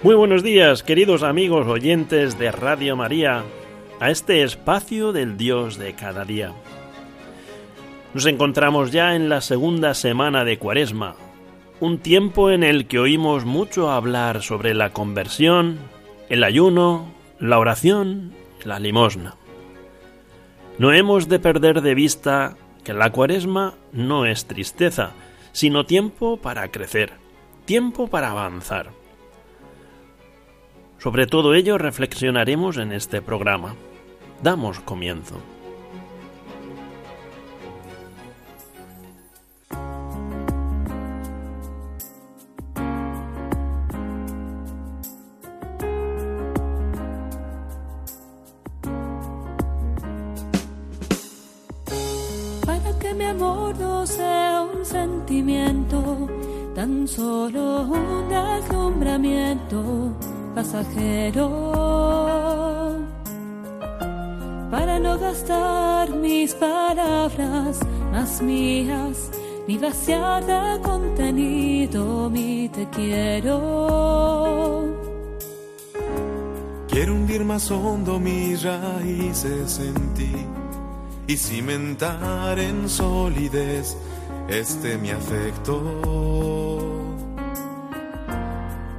Muy buenos días, queridos amigos oyentes de Radio María, a este espacio del Dios de cada día. Nos encontramos ya en la segunda semana de Cuaresma, un tiempo en el que oímos mucho hablar sobre la conversión, el ayuno, la oración, la limosna. No hemos de perder de vista que la Cuaresma no es tristeza, sino tiempo para crecer, tiempo para avanzar. Sobre todo ello reflexionaremos en este programa. Damos comienzo. Para que mi amor no sea un sentimiento, tan solo un deslumbramiento pasajero para no gastar mis palabras más mías ni vaciar de contenido mi te quiero. Quiero hundir más hondo mis raíces en ti y cimentar en solidez este mi afecto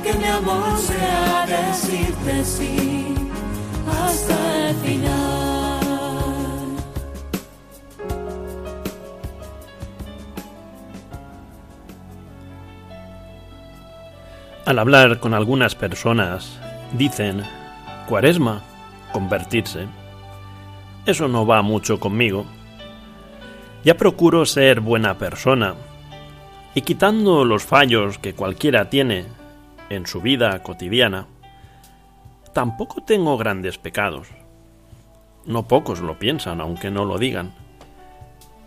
que mi amor sea decirte sí hasta el final. Al hablar con algunas personas, dicen, cuaresma, convertirse. Eso no va mucho conmigo. Ya procuro ser buena persona, y quitando los fallos que cualquiera tiene, en su vida cotidiana, tampoco tengo grandes pecados. No pocos lo piensan, aunque no lo digan.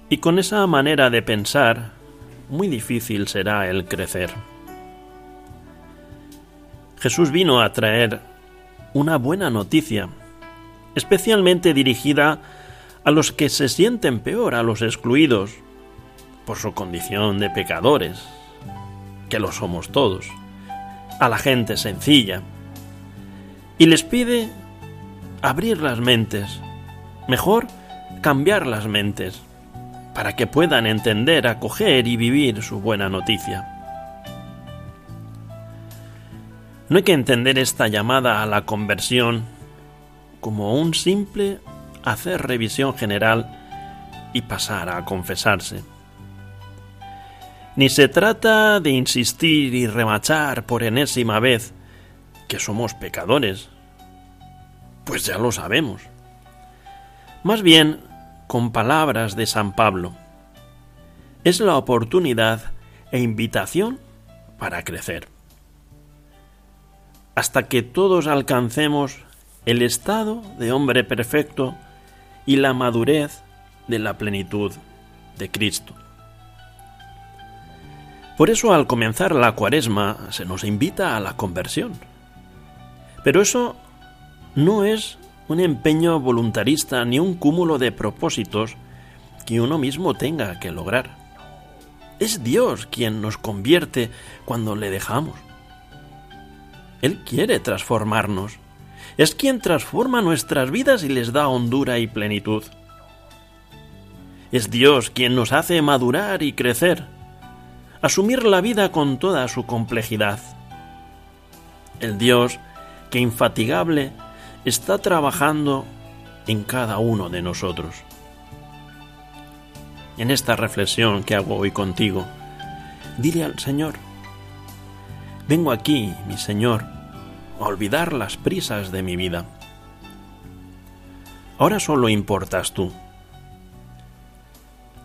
Y con esa manera de pensar, muy difícil será el crecer. Jesús vino a traer una buena noticia, especialmente dirigida a los que se sienten peor, a los excluidos, por su condición de pecadores, que lo somos todos a la gente sencilla y les pide abrir las mentes, mejor cambiar las mentes, para que puedan entender, acoger y vivir su buena noticia. No hay que entender esta llamada a la conversión como un simple hacer revisión general y pasar a confesarse. Ni se trata de insistir y remachar por enésima vez que somos pecadores, pues ya lo sabemos. Más bien, con palabras de San Pablo, es la oportunidad e invitación para crecer. Hasta que todos alcancemos el estado de hombre perfecto y la madurez de la plenitud de Cristo. Por eso al comenzar la cuaresma se nos invita a la conversión. Pero eso no es un empeño voluntarista ni un cúmulo de propósitos que uno mismo tenga que lograr. Es Dios quien nos convierte cuando le dejamos. Él quiere transformarnos. Es quien transforma nuestras vidas y les da hondura y plenitud. Es Dios quien nos hace madurar y crecer, asumir la vida con toda su complejidad. El Dios que infatigable está trabajando en cada uno de nosotros. En esta reflexión que hago hoy contigo, dile al Señor, vengo aquí, mi Señor, a olvidar las prisas de mi vida. Ahora solo importas tú.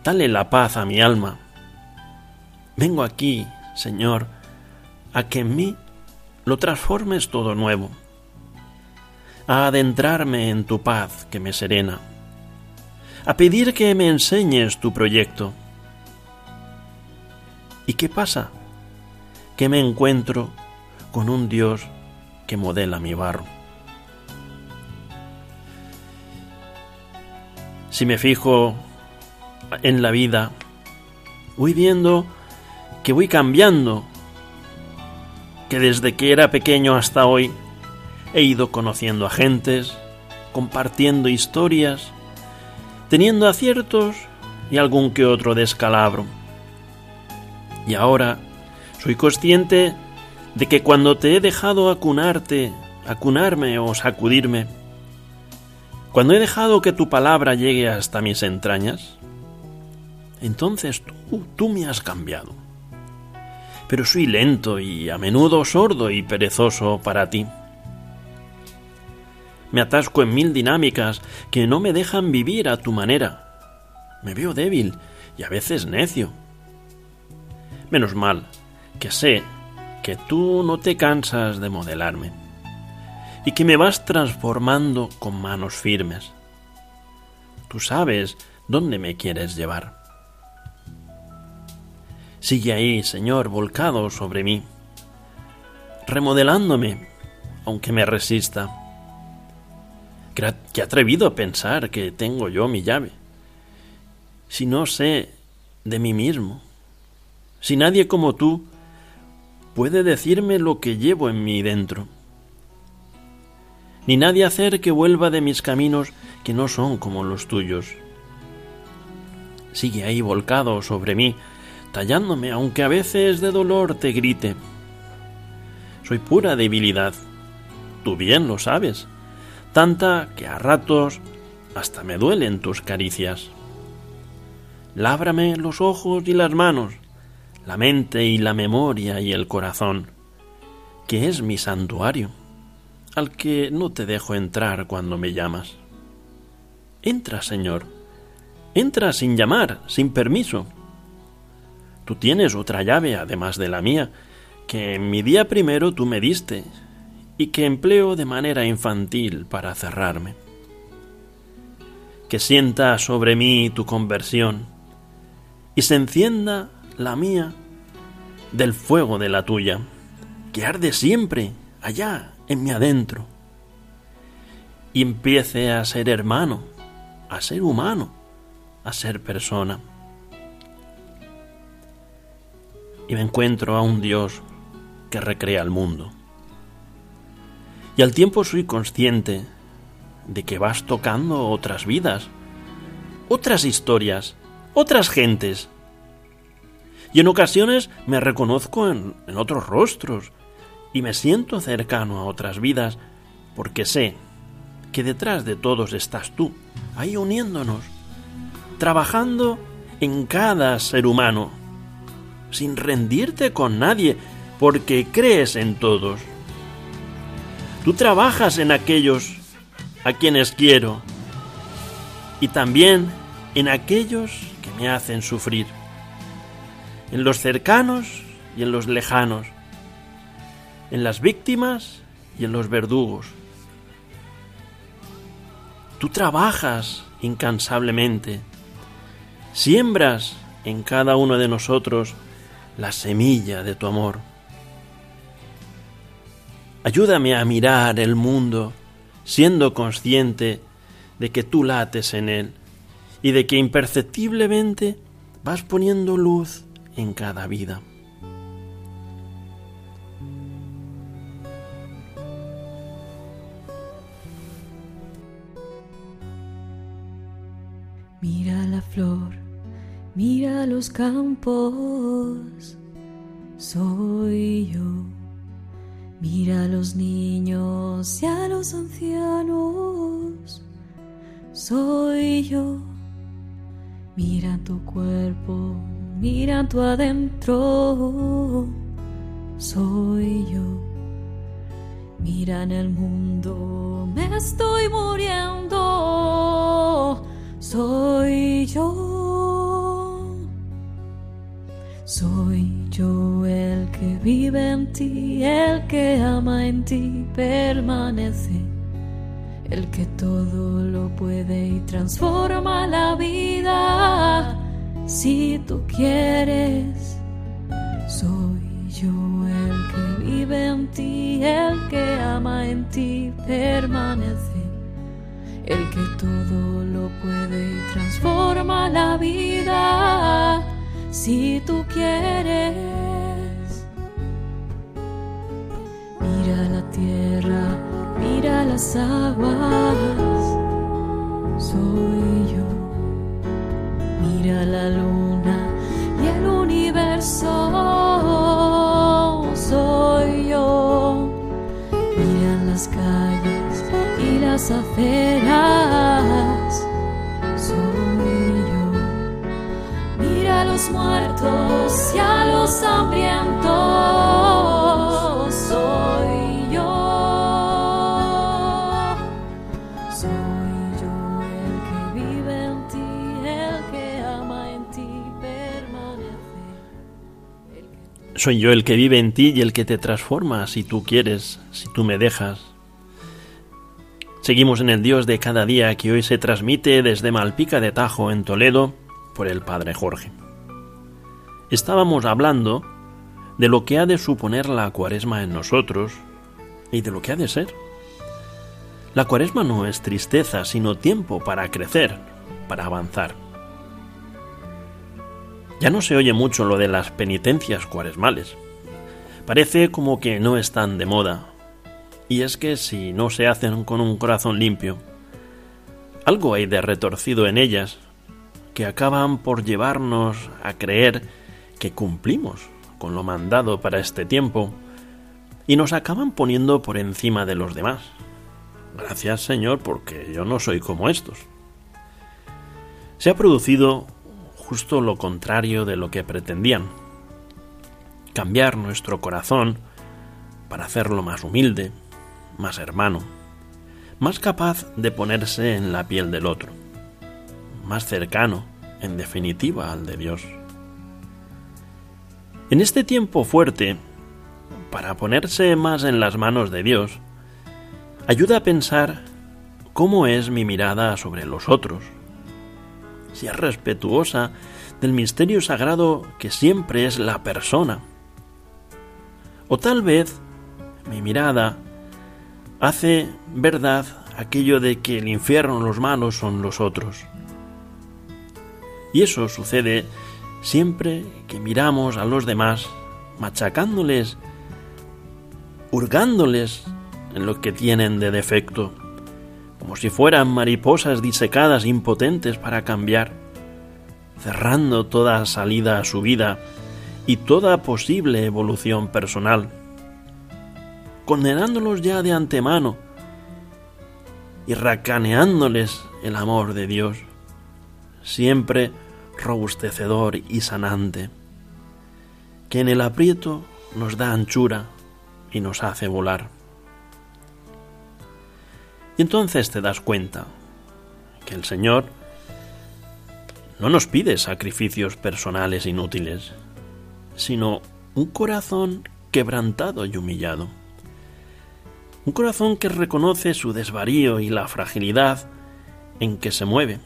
Dale la paz a mi alma. Vengo aquí, Señor, a que en mí lo transformes todo nuevo, a adentrarme en tu paz que me serena, a pedir que me enseñes tu proyecto. ¿Y qué pasa? Que me encuentro con un Dios que modela mi barro. Si me fijo en la vida, voy viendo que voy cambiando, que desde que era pequeño hasta hoy he ido conociendo a gentes, compartiendo historias, teniendo aciertos y algún que otro descalabro. Y ahora soy consciente de que cuando te he dejado acunarte, acunarme o sacudirme, cuando he dejado que tu palabra llegue hasta mis entrañas, entonces tú, tú me has cambiado. Pero soy lento y a menudo sordo y perezoso para ti. Me atasco en mil dinámicas que no me dejan vivir a tu manera. Me veo débil y a veces necio. Menos mal que sé que tú no te cansas de modelarme y que me vas transformando con manos firmes. Tú sabes dónde me quieres llevar. Sigue ahí, Señor, volcado sobre mí, remodelándome, aunque me resista. Qué atrevido a pensar que tengo yo mi llave. Si no sé de mí mismo, si nadie como tú puede decirme lo que llevo en mí dentro, ni nadie hacer que vuelva de mis caminos que no son como los tuyos. Sigue ahí volcado sobre mí, tallándome, aunque a veces de dolor te grite. Soy pura debilidad, tú bien lo sabes, tanta que a ratos hasta me duelen tus caricias. Lábrame los ojos y las manos, la mente y la memoria y el corazón, que es mi santuario, al que no te dejo entrar cuando me llamas. Entra, Señor, entra sin llamar, sin permiso Tú tienes otra llave, además de la mía, que en mi día primero tú me diste y que empleo de manera infantil para cerrarme. Que sienta sobre mí tu conversión y se encienda la mía del fuego de la tuya, que arde siempre allá en mi adentro, y empiece a ser hermano, a ser humano, a ser persona. Y me encuentro a un Dios que recrea el mundo. Y al tiempo soy consciente de que vas tocando otras vidas, otras historias, otras gentes. Y en ocasiones me reconozco en, en otros rostros y me siento cercano a otras vidas porque sé que detrás de todos estás tú, ahí uniéndonos, trabajando en cada ser humano sin rendirte con nadie, porque crees en todos. Tú trabajas en aquellos a quienes quiero y también en aquellos que me hacen sufrir, en los cercanos y en los lejanos, en las víctimas y en los verdugos. Tú trabajas incansablemente, siembras en cada uno de nosotros la semilla de tu amor. Ayúdame a mirar el mundo siendo consciente de que tú lates en él y de que imperceptiblemente vas poniendo luz en cada vida. Campos, soy yo. Mira a los niños y a los ancianos, soy yo. Mira tu cuerpo, mira tu adentro, soy yo. Mira en el mundo, me estoy muriendo, soy yo. Soy yo el que vive en ti, el que ama en ti, permanece el que todo lo puede y transforma la vida. Si tú quieres, soy yo el que vive en ti, el que ama en ti, permanece. El que todo lo puede y transforma la vida. Si tú quieres, mira la tierra mira las aguas, soy yo. Mira la luna y el universo, soy yo. Mira las calles y las aceras, muertos y a los hambrientos, soy yo. Soy yo el que vive en ti, el que ama en ti, permanece. Soy yo el que vive en ti y el que te transforma si tú quieres, si tú me dejas. Seguimos en el Dios de cada día que hoy se transmite desde Malpica de Tajo en Toledo por el Padre Jorge. Estábamos hablando de lo que ha de suponer la cuaresma en nosotros y de lo que ha de ser. La cuaresma no es tristeza, sino tiempo para crecer, para avanzar. Ya no se oye mucho lo de las penitencias cuaresmales. Parece como que no están de moda. Y es que si no se hacen con un corazón limpio, algo hay de retorcido en ellas que acaban por llevarnos a creer que cumplimos con lo mandado para este tiempo y nos acaban poniendo por encima de los demás. Gracias Señor porque yo no soy como estos. Se ha producido justo lo contrario de lo que pretendían. Cambiar nuestro corazón para hacerlo más humilde, más hermano, más capaz de ponerse en la piel del otro, más cercano, en definitiva, al de Dios. En este tiempo fuerte, para ponerse más en las manos de Dios, ayuda a pensar cómo es mi mirada sobre los otros, si es respetuosa del misterio sagrado que siempre es la persona. O tal vez mi mirada hace verdad aquello de que el infierno, los malos son los otros. Y eso sucede siempre que miramos a los demás machacándoles, hurgándoles en lo que tienen de defecto, como si fueran mariposas disecadas impotentes para cambiar, cerrando toda salida a su vida y toda posible evolución personal, condenándolos ya de antemano y racaneándoles el amor de Dios, siempre robustecedor y sanante, que en el aprieto nos da anchura y nos hace volar. Y entonces te das cuenta que el Señor no nos pide sacrificios personales inútiles, sino un corazón quebrantado y humillado. Un corazón que reconoce su desvarío y la fragilidad en que se mueve.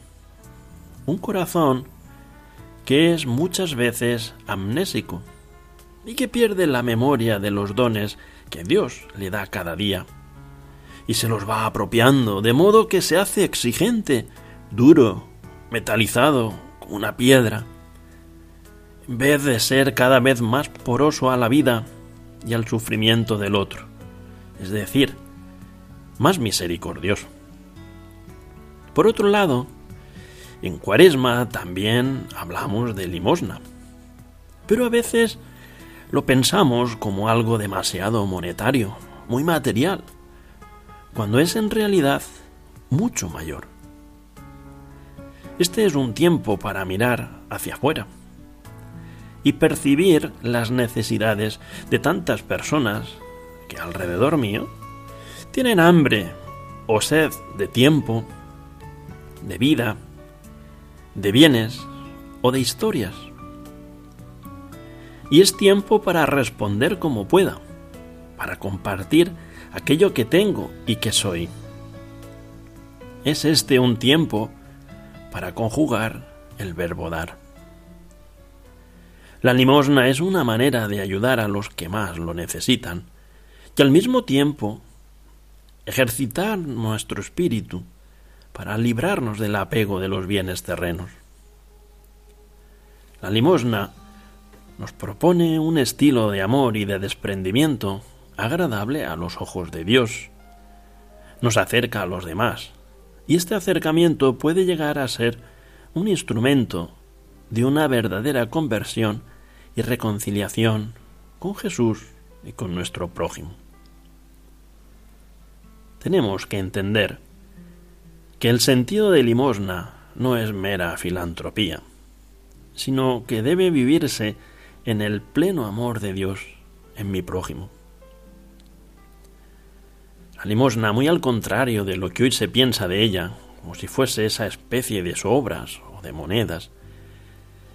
Un corazón que es muchas veces amnésico y que pierde la memoria de los dones que Dios le da cada día y se los va apropiando, de modo que se hace exigente, duro, metalizado, como una piedra. en vez de ser cada vez más poroso a la vida y al sufrimiento del otro, es decir, más misericordioso. Por otro lado, en Cuaresma también hablamos de limosna, pero a veces lo pensamos como algo demasiado monetario, muy material, cuando es en realidad mucho mayor. Este es un tiempo para mirar hacia afuera y percibir las necesidades de tantas personas que alrededor mío tienen hambre o sed de tiempo, de vida, de bienes o de historias. Y es tiempo para responder como pueda, para compartir aquello que tengo y que soy. Es este un tiempo para conjugar el verbo dar. La limosna es una manera de ayudar a los que más lo necesitan y al mismo tiempo ejercitar nuestro espíritu para librarnos del apego de los bienes terrenos. La limosna nos propone un estilo de amor y de desprendimiento agradable a los ojos de Dios. Nos acerca a los demás, y este acercamiento puede llegar a ser un instrumento de una verdadera conversión y reconciliación con Jesús y con nuestro prójimo. Tenemos que entender que el sentido de limosna no es mera filantropía, sino que debe vivirse en el pleno amor de Dios en mi prójimo. La limosna, muy al contrario de lo que hoy se piensa de ella, como si fuese esa especie de sobras o de monedas,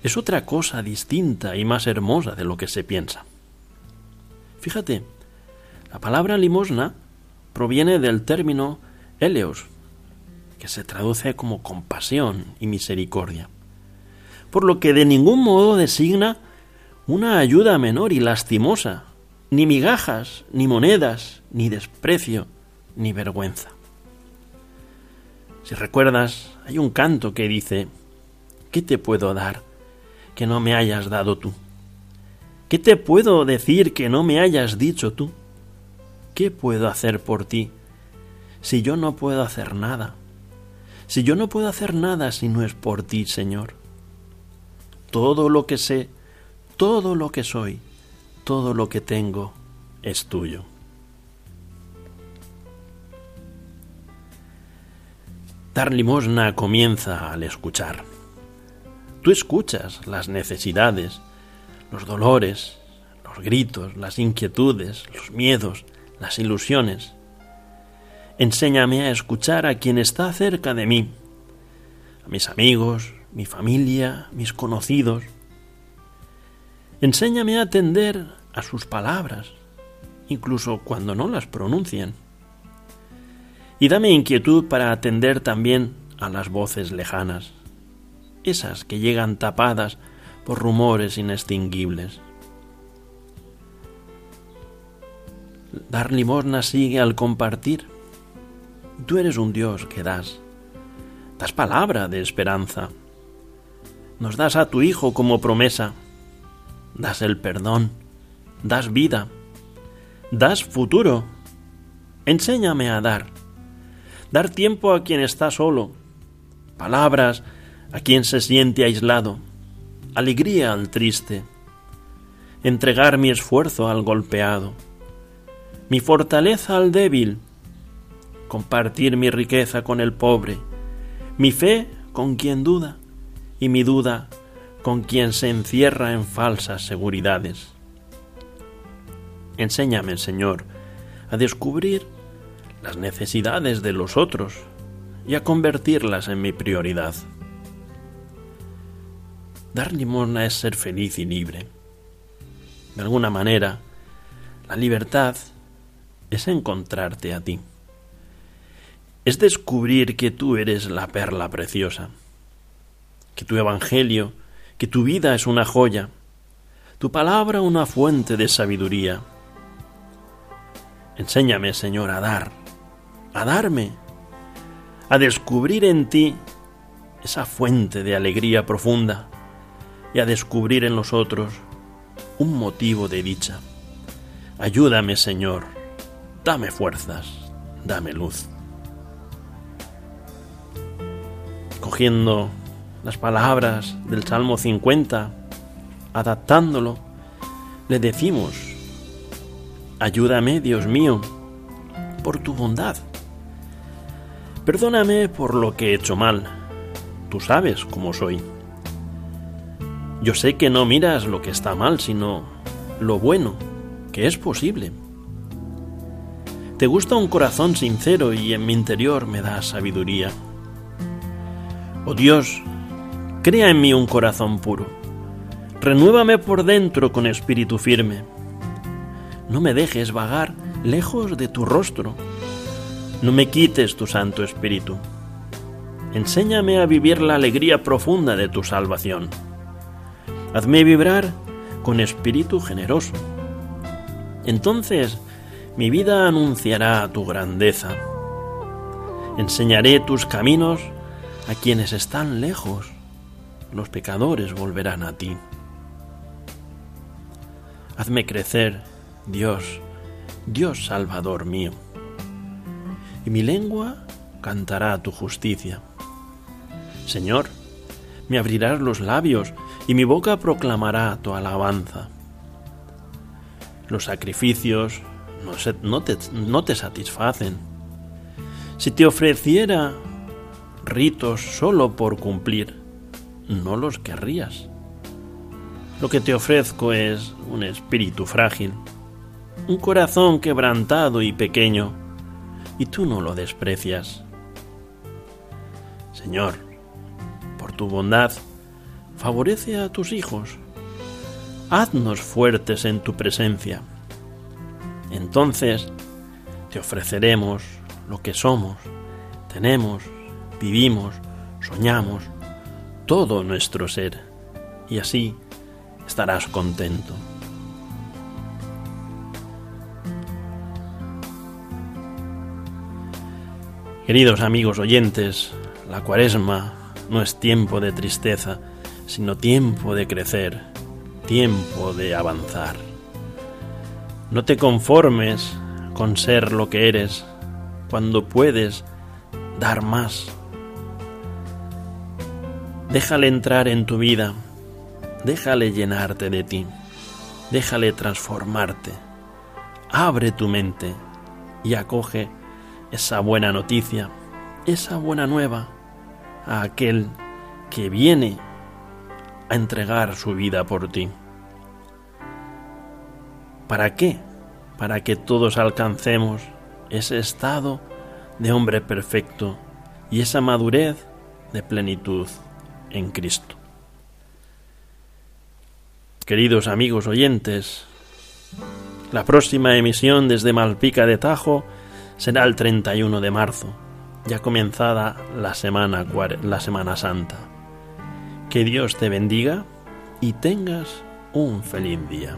es otra cosa distinta y más hermosa de lo que se piensa. Fíjate, la palabra limosna proviene del término eleos, que se traduce como compasión y misericordia, por lo que de ningún modo designa una ayuda menor y lastimosa, ni migajas, ni monedas, ni desprecio, ni vergüenza. Si recuerdas, hay un canto que dice, ¿qué te puedo dar que no me hayas dado tú? ¿Qué te puedo decir que no me hayas dicho tú? ¿Qué puedo hacer por ti si yo no puedo hacer nada? Si yo no puedo hacer nada si no es por ti, Señor. Todo lo que sé, todo lo que soy, todo lo que tengo es tuyo. Dar limosna comienza al escuchar. Tú escuchas las necesidades, los dolores, los gritos, las inquietudes, los miedos, las ilusiones. Enséñame a escuchar a quien está cerca de mí, a mis amigos, mi familia, mis conocidos. Enséñame a atender a sus palabras, incluso cuando no las pronuncian. Y dame inquietud para atender también a las voces lejanas, esas que llegan tapadas por rumores inextinguibles. Dar limosna sigue al compartir Tú eres un Dios que das. Das palabra de esperanza. Nos das a tu Hijo como promesa. Das el perdón. Das vida. Das futuro. Enséñame a dar. Dar tiempo a quien está solo. Palabras a quien se siente aislado. Alegría al triste. Entregar mi esfuerzo al golpeado. Mi fortaleza al débil compartir mi riqueza con el pobre, mi fe con quien duda y mi duda con quien se encierra en falsas seguridades. Enséñame, Señor, a descubrir las necesidades de los otros y a convertirlas en mi prioridad. Dar limosna es ser feliz y libre. De alguna manera, la libertad es encontrarte a ti es descubrir que tú eres la perla preciosa, que tu Evangelio, que tu vida es una joya, tu palabra una fuente de sabiduría. Enséñame, Señor, a dar, a darme, a descubrir en ti esa fuente de alegría profunda, y a descubrir en los otros un motivo de dicha. Ayúdame, Señor, dame fuerzas, dame luz. Cogiendo las palabras del Salmo 50, adaptándolo, le decimos, ayúdame, Dios mío, por tu bondad. Perdóname por lo que he hecho mal. Tú sabes cómo soy. Yo sé que no miras lo que está mal, sino lo bueno, que es posible. Te gusta un corazón sincero y en mi interior me da sabiduría. Oh Dios, crea en mí un corazón puro. Renuévame por dentro con espíritu firme. No me dejes vagar lejos de tu rostro. No me quites tu Santo Espíritu. Enséñame a vivir la alegría profunda de tu salvación. Hazme vibrar con espíritu generoso. Entonces mi vida anunciará tu grandeza. Enseñaré tus caminos a quienes están lejos. Los pecadores volverán a ti. Hazme crecer, Dios, Dios Salvador mío. Y mi lengua cantará tu justicia. Señor, me abrirás los labios y mi boca proclamará tu alabanza. Los sacrificios no, te, no te satisfacen. Si te ofreciera ritos solo por cumplir, no los querrías. Lo que te ofrezco es un espíritu frágil, un corazón quebrantado y pequeño, y tú no lo desprecias. Señor, por tu bondad, favorece a tus hijos. Haznos fuertes en tu presencia. Entonces te ofreceremos lo que somos, tenemos, vivimos, soñamos, todo nuestro ser, y así estarás contento. Queridos amigos oyentes, la cuaresma no es tiempo de tristeza, sino tiempo de crecer, tiempo de avanzar. No te conformes con ser lo que eres cuando puedes dar más. Déjale entrar en tu vida, déjale llenarte de ti, déjale transformarte. Abre tu mente y acoge esa buena noticia, esa buena nueva a aquel que viene a entregar su vida por ti. ¿Para qué? Para que todos alcancemos ese estado de hombre perfecto y esa madurez de plenitud en Cristo. Queridos amigos oyentes, la próxima emisión desde Malpica de Tajo será el 31 de marzo, ya comenzada la semana, la semana Santa. Que Dios te bendiga y tengas un feliz día.